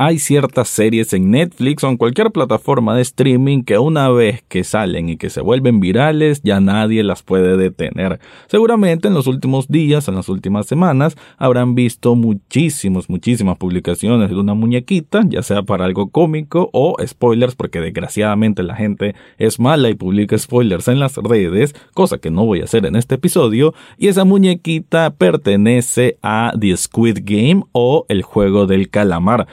Hay ciertas series en Netflix o en cualquier plataforma de streaming que una vez que salen y que se vuelven virales ya nadie las puede detener. Seguramente en los últimos días, en las últimas semanas, habrán visto muchísimos, muchísimas publicaciones de una muñequita, ya sea para algo cómico o spoilers, porque desgraciadamente la gente es mala y publica spoilers en las redes, cosa que no voy a hacer en este episodio, y esa muñequita pertenece a The Squid Game o el juego del calamar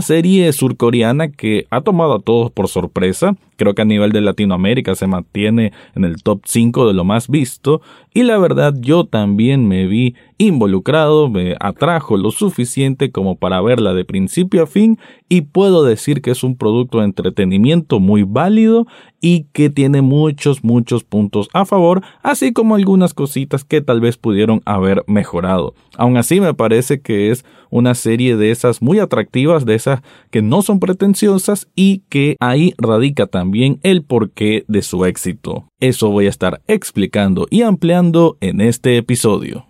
serie surcoreana que ha tomado a todos por sorpresa. Creo que a nivel de Latinoamérica se mantiene en el top 5 de lo más visto. Y la verdad yo también me vi involucrado, me atrajo lo suficiente como para verla de principio a fin y puedo decir que es un producto de entretenimiento muy válido y que tiene muchos, muchos puntos a favor, así como algunas cositas que tal vez pudieron haber mejorado. Aún así me parece que es una serie de esas muy atractivas, de esas que no son pretenciosas y que ahí radica también el porqué de su éxito. Eso voy a estar explicando y ampliando en este episodio.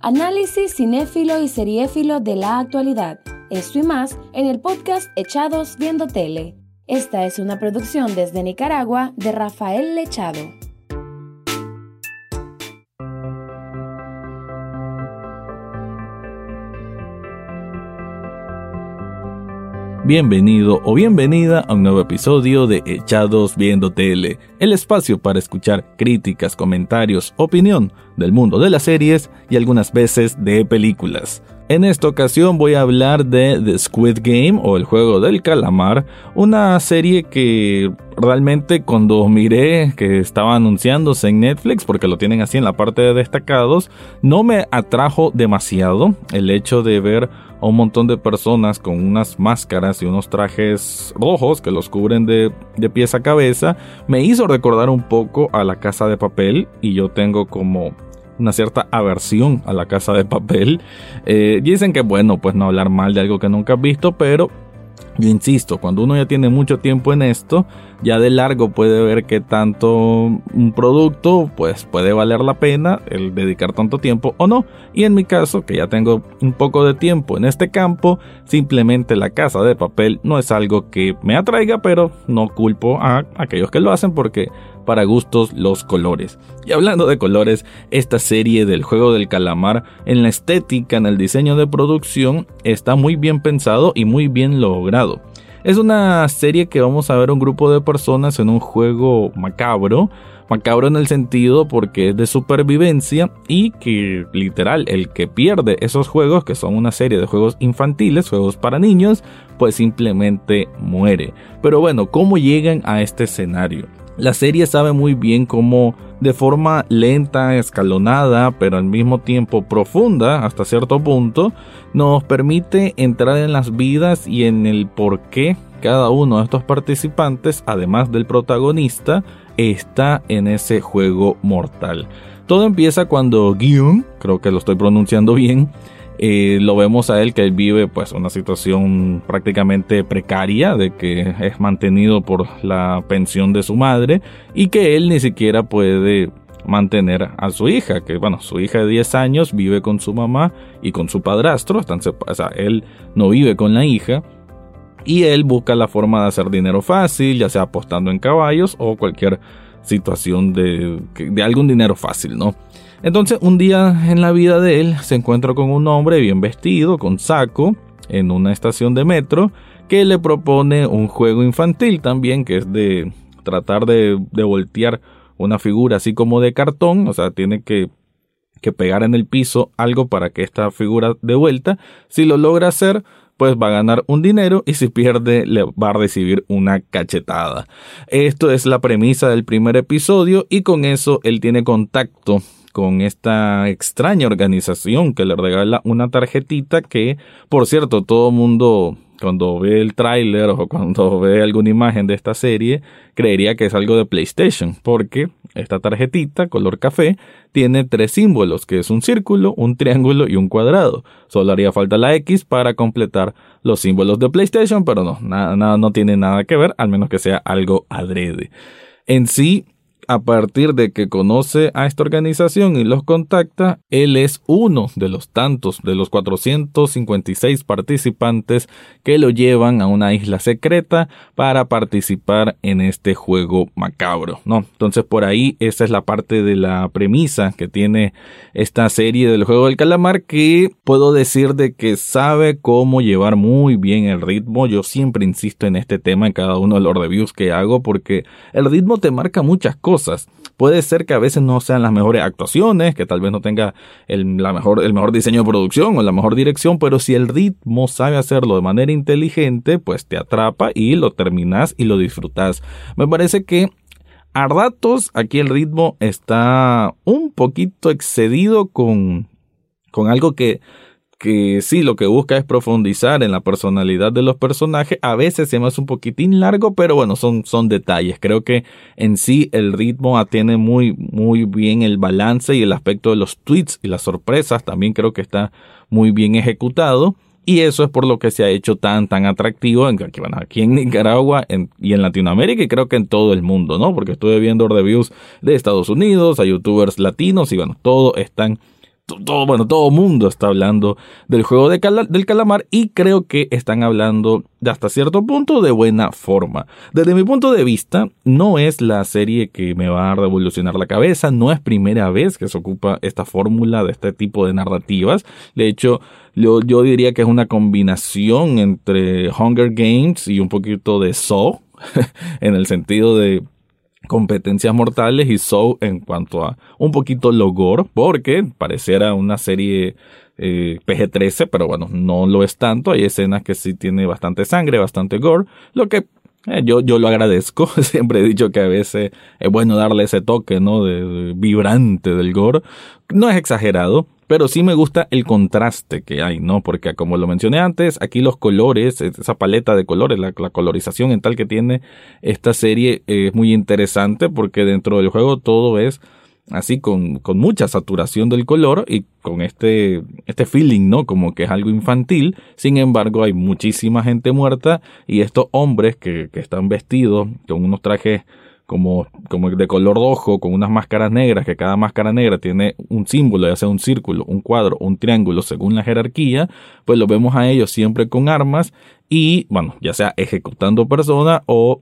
Análisis cinéfilo y seriéfilo de la actualidad. Esto y más en el podcast Echados Viendo Tele. Esta es una producción desde Nicaragua de Rafael Lechado. Bienvenido o bienvenida a un nuevo episodio de Echados Viendo Tele, el espacio para escuchar críticas, comentarios, opinión del mundo de las series y algunas veces de películas. En esta ocasión voy a hablar de The Squid Game o el juego del calamar, una serie que realmente cuando miré que estaba anunciándose en Netflix, porque lo tienen así en la parte de destacados, no me atrajo demasiado el hecho de ver a un montón de personas con unas máscaras y unos trajes rojos que los cubren de, de pies a cabeza, me hizo recordar un poco a la casa de papel y yo tengo como una cierta aversión a la casa de papel. Eh, dicen que bueno, pues no hablar mal de algo que nunca has visto, pero yo insisto, cuando uno ya tiene mucho tiempo en esto, ya de largo puede ver que tanto un producto pues puede valer la pena el dedicar tanto tiempo o no. Y en mi caso, que ya tengo un poco de tiempo en este campo, simplemente la casa de papel no es algo que me atraiga, pero no culpo a aquellos que lo hacen porque para gustos los colores. Y hablando de colores, esta serie del juego del calamar en la estética, en el diseño de producción, está muy bien pensado y muy bien logrado. Es una serie que vamos a ver un grupo de personas en un juego macabro, macabro en el sentido porque es de supervivencia y que literal el que pierde esos juegos, que son una serie de juegos infantiles, juegos para niños, pues simplemente muere. Pero bueno, ¿cómo llegan a este escenario? La serie sabe muy bien cómo de forma lenta, escalonada, pero al mismo tiempo profunda hasta cierto punto, nos permite entrar en las vidas y en el por qué cada uno de estos participantes, además del protagonista, está en ese juego mortal. Todo empieza cuando Gyun, creo que lo estoy pronunciando bien, eh, lo vemos a él que él vive pues una situación prácticamente precaria de que es mantenido por la pensión de su madre y que él ni siquiera puede mantener a su hija, que bueno, su hija de 10 años vive con su mamá y con su padrastro, están o sea, él no vive con la hija y él busca la forma de hacer dinero fácil, ya sea apostando en caballos o cualquier situación de, de algún dinero fácil, ¿no? Entonces un día en la vida de él se encuentra con un hombre bien vestido, con saco, en una estación de metro, que le propone un juego infantil también, que es de tratar de, voltear una figura así como de cartón, o sea, tiene que, que pegar en el piso algo para que esta figura de vuelta. Si lo logra hacer, pues va a ganar un dinero y si pierde le va a recibir una cachetada. Esto es la premisa del primer episodio y con eso él tiene contacto con esta extraña organización que le regala una tarjetita que, por cierto, todo mundo cuando ve el tráiler o cuando ve alguna imagen de esta serie, creería que es algo de PlayStation, porque esta tarjetita color café tiene tres símbolos, que es un círculo, un triángulo y un cuadrado. Solo haría falta la X para completar los símbolos de PlayStation, pero no, nada, nada no tiene nada que ver, al menos que sea algo adrede. En sí, a partir de que conoce a esta organización y los contacta, él es uno de los tantos, de los 456 participantes que lo llevan a una isla secreta para participar en este juego macabro, ¿no? Entonces por ahí esa es la parte de la premisa que tiene esta serie del juego del calamar que puedo decir de que sabe cómo llevar muy bien el ritmo. Yo siempre insisto en este tema en cada uno de los reviews que hago porque el ritmo te marca muchas cosas. Puede ser que a veces no sean las mejores actuaciones, que tal vez no tenga el, la mejor, el mejor diseño de producción o la mejor dirección, pero si el ritmo sabe hacerlo de manera inteligente, pues te atrapa y lo terminas y lo disfrutas. Me parece que a ratos aquí el ritmo está un poquito excedido con, con algo que que sí, lo que busca es profundizar en la personalidad de los personajes. A veces se me hace un poquitín largo, pero bueno, son, son detalles. Creo que en sí el ritmo tiene muy, muy bien el balance y el aspecto de los tweets y las sorpresas también creo que está muy bien ejecutado. Y eso es por lo que se ha hecho tan, tan atractivo en, aquí en Nicaragua y en Latinoamérica y creo que en todo el mundo, ¿no? Porque estuve viendo reviews de Estados Unidos, a youtubers latinos y bueno, todos están todo, bueno, todo mundo está hablando del juego de del calamar y creo que están hablando hasta cierto punto de buena forma. Desde mi punto de vista, no es la serie que me va a revolucionar la cabeza, no es primera vez que se ocupa esta fórmula de este tipo de narrativas. De hecho, yo, yo diría que es una combinación entre Hunger Games y un poquito de Saw, en el sentido de competencias mortales y Soul en cuanto a un poquito logor, porque pareciera una serie eh, PG-13, pero bueno, no lo es tanto. Hay escenas que sí tiene bastante sangre, bastante gore, lo que eh, yo, yo lo agradezco. Siempre he dicho que a veces es bueno darle ese toque, ¿no? de vibrante del gore. No es exagerado, pero sí me gusta el contraste que hay, ¿no? Porque como lo mencioné antes, aquí los colores, esa paleta de colores, la, colorización en tal que tiene esta serie es muy interesante porque dentro del juego todo es así con, con mucha saturación del color y con este, este feeling, ¿no? Como que es algo infantil. Sin embargo, hay muchísima gente muerta y estos hombres que, que están vestidos con unos trajes como, como de color rojo, con unas máscaras negras, que cada máscara negra tiene un símbolo, ya sea un círculo, un cuadro, un triángulo, según la jerarquía, pues lo vemos a ellos siempre con armas y, bueno, ya sea ejecutando personas o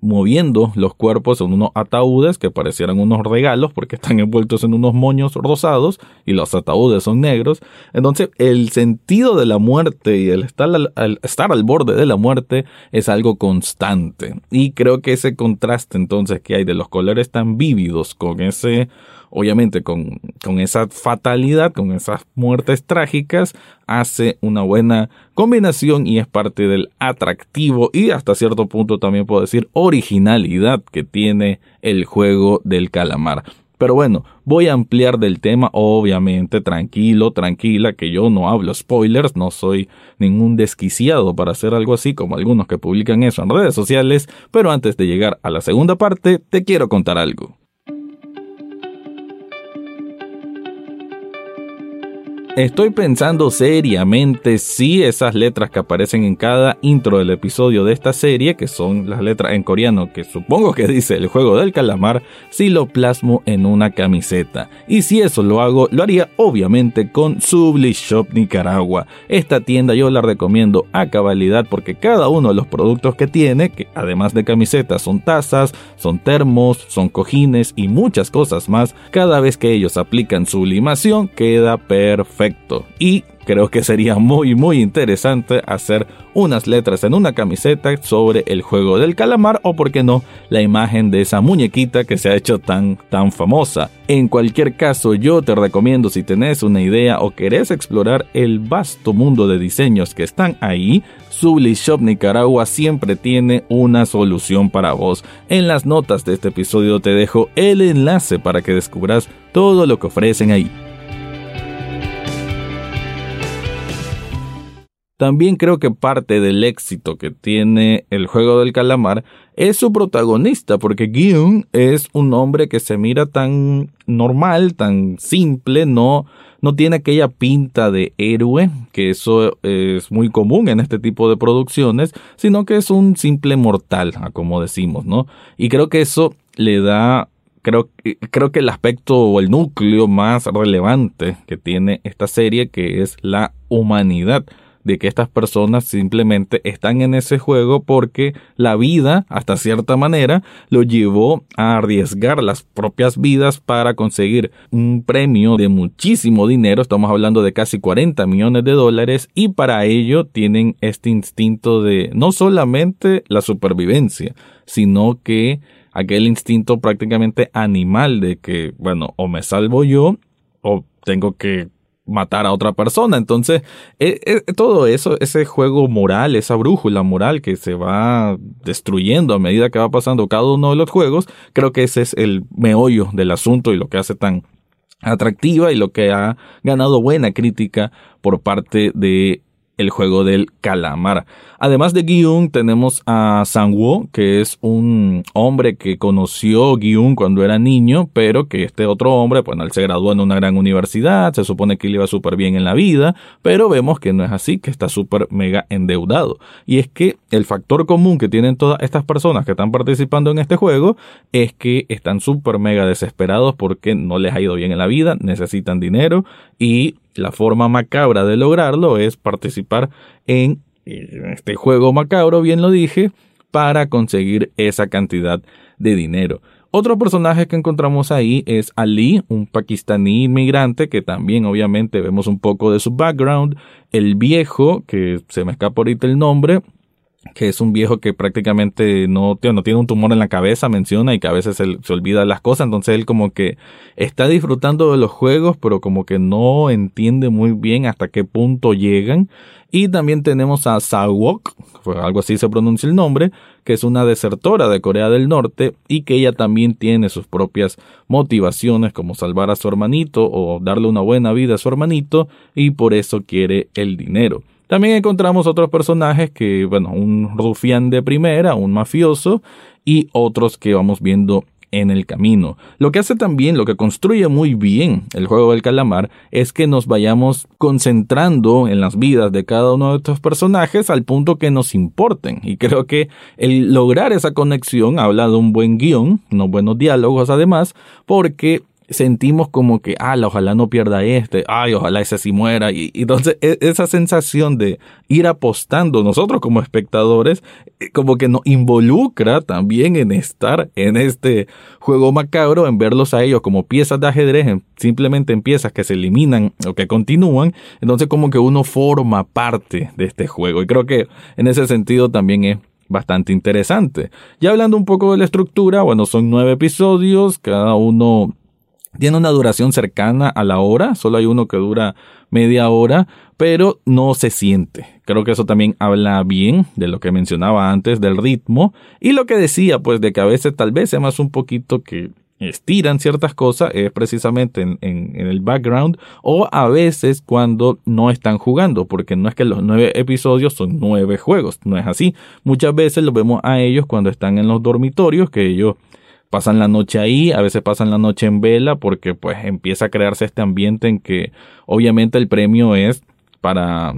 moviendo los cuerpos en unos ataúdes que parecieran unos regalos porque están envueltos en unos moños rosados y los ataúdes son negros. Entonces el sentido de la muerte y el estar al, estar al borde de la muerte es algo constante. Y creo que ese contraste entonces que hay de los colores tan vívidos con ese obviamente con, con esa fatalidad, con esas muertes trágicas, hace una buena combinación y es parte del atractivo y hasta cierto punto también puedo decir originalidad que tiene el juego del calamar. Pero bueno, voy a ampliar del tema, obviamente, tranquilo, tranquila, que yo no hablo spoilers, no soy ningún desquiciado para hacer algo así como algunos que publican eso en redes sociales, pero antes de llegar a la segunda parte, te quiero contar algo. Estoy pensando seriamente si esas letras que aparecen en cada intro del episodio de esta serie, que son las letras en coreano que supongo que dice el juego del calamar, si lo plasmo en una camiseta. Y si eso lo hago, lo haría obviamente con Subli Shop Nicaragua. Esta tienda yo la recomiendo a cabalidad porque cada uno de los productos que tiene, que además de camisetas son tazas, son termos, son cojines y muchas cosas más, cada vez que ellos aplican sublimación queda perfecto y creo que sería muy muy interesante hacer unas letras en una camiseta sobre el juego del calamar o por qué no la imagen de esa muñequita que se ha hecho tan tan famosa. En cualquier caso yo te recomiendo si tenés una idea o querés explorar el vasto mundo de diseños que están ahí, Subli Shop Nicaragua siempre tiene una solución para vos. En las notas de este episodio te dejo el enlace para que descubras todo lo que ofrecen ahí. También creo que parte del éxito que tiene el juego del calamar es su protagonista, porque Gyun es un hombre que se mira tan normal, tan simple, no, no tiene aquella pinta de héroe, que eso es muy común en este tipo de producciones, sino que es un simple mortal, como decimos, ¿no? Y creo que eso le da creo, creo que el aspecto o el núcleo más relevante que tiene esta serie, que es la humanidad de que estas personas simplemente están en ese juego porque la vida, hasta cierta manera, lo llevó a arriesgar las propias vidas para conseguir un premio de muchísimo dinero, estamos hablando de casi 40 millones de dólares, y para ello tienen este instinto de no solamente la supervivencia, sino que aquel instinto prácticamente animal de que, bueno, o me salvo yo, o tengo que matar a otra persona. Entonces, eh, eh, todo eso, ese juego moral, esa brújula moral que se va destruyendo a medida que va pasando cada uno de los juegos, creo que ese es el meollo del asunto y lo que hace tan atractiva y lo que ha ganado buena crítica por parte de el juego del calamar. Además de Gyun, tenemos a Sang-woo, que es un hombre que conoció Gyun cuando era niño, pero que este otro hombre, pues él se graduó en una gran universidad, se supone que le iba súper bien en la vida, pero vemos que no es así, que está súper mega endeudado. Y es que el factor común que tienen todas estas personas que están participando en este juego es que están súper mega desesperados porque no les ha ido bien en la vida, necesitan dinero y la forma macabra de lograrlo es participar en este juego macabro, bien lo dije, para conseguir esa cantidad de dinero. Otro personaje que encontramos ahí es Ali, un pakistaní inmigrante que también obviamente vemos un poco de su background. El viejo, que se me escapa ahorita el nombre, que es un viejo que prácticamente no, no tiene un tumor en la cabeza, menciona, y que a veces se, se olvida las cosas, entonces él como que está disfrutando de los juegos, pero como que no entiende muy bien hasta qué punto llegan. Y también tenemos a Sawok, algo así se pronuncia el nombre, que es una desertora de Corea del Norte y que ella también tiene sus propias motivaciones como salvar a su hermanito o darle una buena vida a su hermanito y por eso quiere el dinero. También encontramos otros personajes que, bueno, un rufián de primera, un mafioso y otros que vamos viendo en el camino. Lo que hace también, lo que construye muy bien el juego del calamar, es que nos vayamos concentrando en las vidas de cada uno de estos personajes al punto que nos importen. Y creo que el lograr esa conexión habla de un buen guion, unos buenos diálogos además, porque sentimos como que, ah, ojalá no pierda este, ay, ojalá ese sí muera. Y, entonces e, esa sensación de ir apostando nosotros como espectadores, eh, como que nos involucra también en estar en este juego macabro, en verlos a ellos como piezas de ajedrez, simplemente en piezas que se eliminan o que continúan. Entonces como que uno forma parte de este juego. Y creo que en ese sentido también es bastante interesante. Ya hablando un poco de la estructura, bueno, son nueve episodios, cada uno tiene una duración cercana a la hora, solo hay uno que dura media hora, pero no se siente. Creo que eso también habla bien de lo que mencionaba antes del ritmo y lo que decía, pues de que a veces tal vez sea más un poquito que estiran ciertas cosas es precisamente en, en, el background o a veces cuando no están jugando porque no es que los nueve episodios son nueve juegos no es así muchas veces lo vemos a ellos cuando están en los dormitorios que ellos pasan la noche ahí, a veces pasan la noche en vela porque pues empieza a crearse este ambiente en que obviamente el premio es para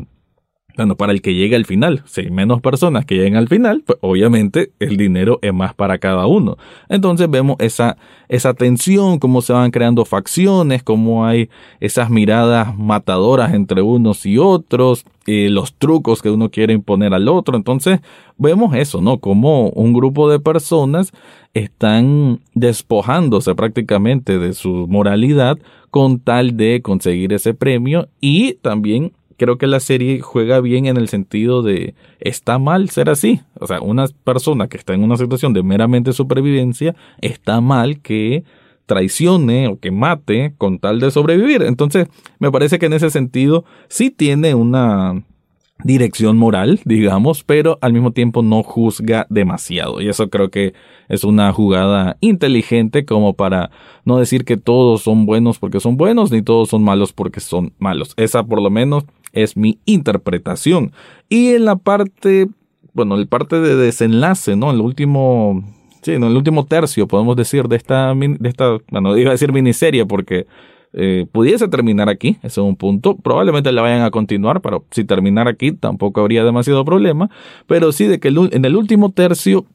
bueno, para el que llegue al final. Si hay menos personas que lleguen al final, pues obviamente el dinero es más para cada uno. Entonces vemos esa, esa tensión, cómo se van creando facciones, cómo hay esas miradas matadoras entre unos y otros, los trucos que uno quiere imponer al otro. Entonces vemos eso, ¿no? Como un grupo de personas están despojándose prácticamente de su moralidad con tal de conseguir ese premio y también creo que la serie juega bien en el sentido de está mal ser así. O sea, una persona que está en una situación de meramente supervivencia está mal que traicione o que mate con tal de sobrevivir. Entonces, me parece que en ese sentido sí tiene una dirección moral, digamos, pero al mismo tiempo no juzga demasiado. Y eso creo que es una jugada inteligente como para no decir que todos son buenos porque son buenos, ni todos son malos porque son malos. Esa por lo menos es mi interpretación. Y en la parte, bueno, el parte de desenlace, ¿no? El último, sí, en el último tercio, podemos decir, de esta, de esta, bueno, iba a decir miniserie porque eh, pudiese terminar aquí, ese es un punto. Probablemente la vayan a continuar, pero si terminar aquí tampoco habría demasiado problema. Pero sí de que en el último tercio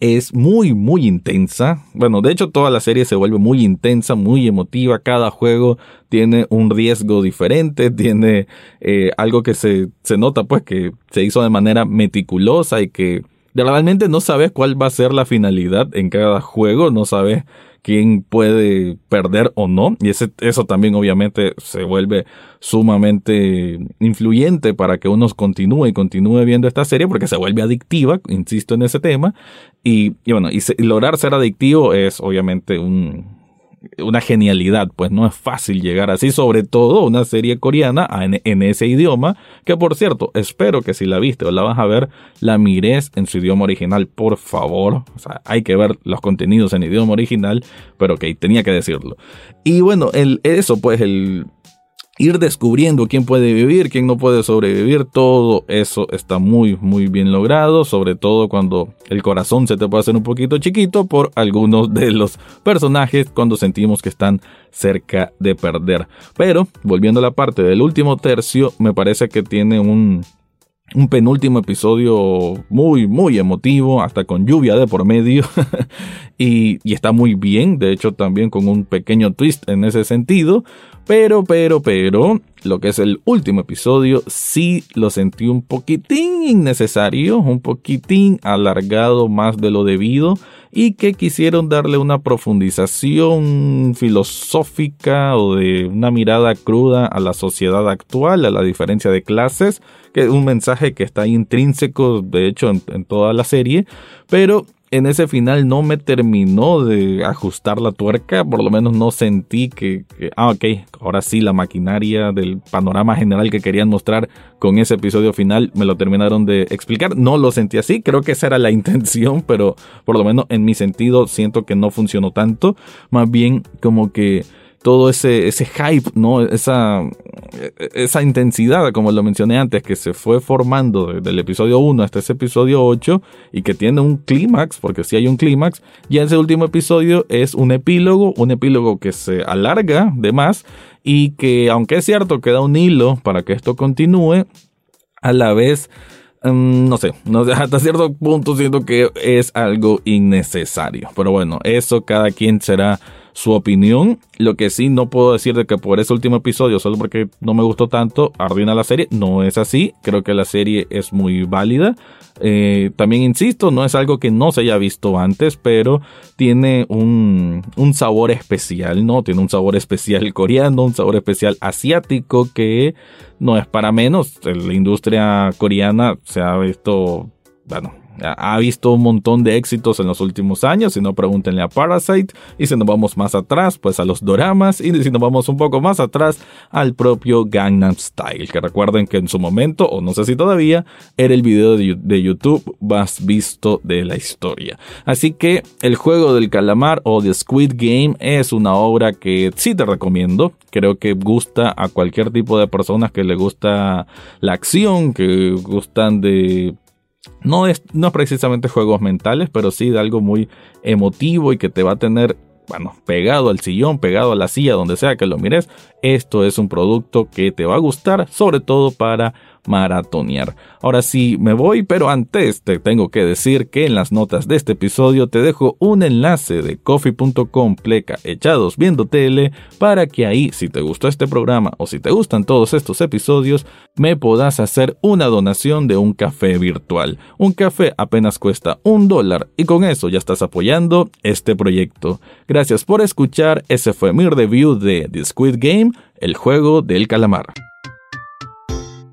es muy, muy intensa. Bueno, de hecho toda la serie se vuelve muy intensa, muy emotiva. Cada juego tiene un riesgo diferente, tiene eh, algo que se, se nota pues que se hizo de manera meticulosa y que realmente no sabes cuál va a ser la finalidad en cada juego, no sabes quién puede perder o no. Y ese, eso también obviamente se vuelve sumamente influyente para que uno continúe y continúe viendo esta serie porque se vuelve adictiva, insisto en ese tema. Y, bueno, y lograr ser adictivo es obviamente un, una genialidad, pues no es fácil llegar así, sobre todo una serie coreana en, ese idioma, que por cierto, espero que si la viste o la vas a ver, la mires en su idioma original, por favor. O sea, hay que ver los contenidos en idioma original, pero que tenía que decirlo. Y bueno, eso pues el, ir descubriendo quién puede vivir, quién no puede sobrevivir, todo eso está muy, muy bien logrado, sobre todo cuando el corazón se te puede hacer un poquito chiquito por algunos de los personajes cuando sentimos que están cerca de perder. Pero, volviendo a la parte del último tercio, me parece que tiene un, un penúltimo episodio muy, muy emotivo, hasta con lluvia de por medio. y, y, está muy bien, de hecho también con un pequeño twist en ese sentido. Pero, pero, pero, lo que es el último episodio sí lo sentí un poquitín innecesario, un poquitín alargado más de lo debido y que quisieron darle una profundización filosófica o de una mirada cruda a la sociedad actual, a la diferencia de clases, que es un mensaje que está intrínseco de hecho en, en toda la serie, pero en ese final no me terminó de ajustar la tuerca, por lo menos no sentí que, ah, ok, ahora sí la maquinaria del panorama general que querían mostrar con ese episodio final me lo terminaron de explicar. No lo sentí así, creo que esa era la intención, pero por lo menos en mi sentido siento que no funcionó tanto, más bien como que todo ese, ese hype, ¿no? Esa, esa intensidad, como lo mencioné antes, que se fue formando desde el episodio 1 hasta ese episodio 8 y que tiene un clímax, porque si hay un clímax, ya ese último episodio es un epílogo, un epílogo que se alarga de más y que, aunque es cierto, queda un hilo para que esto continúe, a la vez mm, no sé, hasta cierto punto siento que es algo innecesario. Pero bueno, eso cada quien será su opinión. Lo que sí no puedo decir de que por ese último episodio, solo porque no me gustó tanto, arruina la serie. No es así. Creo que la serie es muy válida. Eh, también insisto, no es algo que no se haya visto antes, pero tiene un, un sabor especial, ¿no? Tiene un sabor especial coreano, un sabor especial asiático que no es para menos. La industria coreana se ha visto, bueno, ha visto un montón de éxitos en los últimos años, si no pregúntenle a Parasite, y si nos vamos más atrás, pues a los doramas, y si nos vamos un poco más atrás, al propio Gangnam Style, que recuerden que en su momento, o no sé si todavía, era el video de YouTube más visto de la historia. Así que el juego del calamar o The Squid Game es una obra que sí te recomiendo, creo que gusta a cualquier tipo de personas que le gusta la acción, que gustan de no es, no precisamente juegos mentales, pero sí de algo muy emotivo y que te va a tener, bueno, pegado al sillón, pegado a la silla, donde sea que lo mires. Esto es un producto que te va a gustar, sobre todo para maratonear. Ahora sí me voy, pero antes te tengo que decir que en las notas de este episodio te dejo un enlace de coffee.com pleca echados viendo tele para que ahí si te gustó este programa o si te gustan todos estos episodios me puedas hacer una donación de un café virtual. Un café apenas cuesta un dólar y con eso ya estás apoyando este proyecto. Gracias por escuchar, ese fue mi review de The Squid Game, el juego del calamar.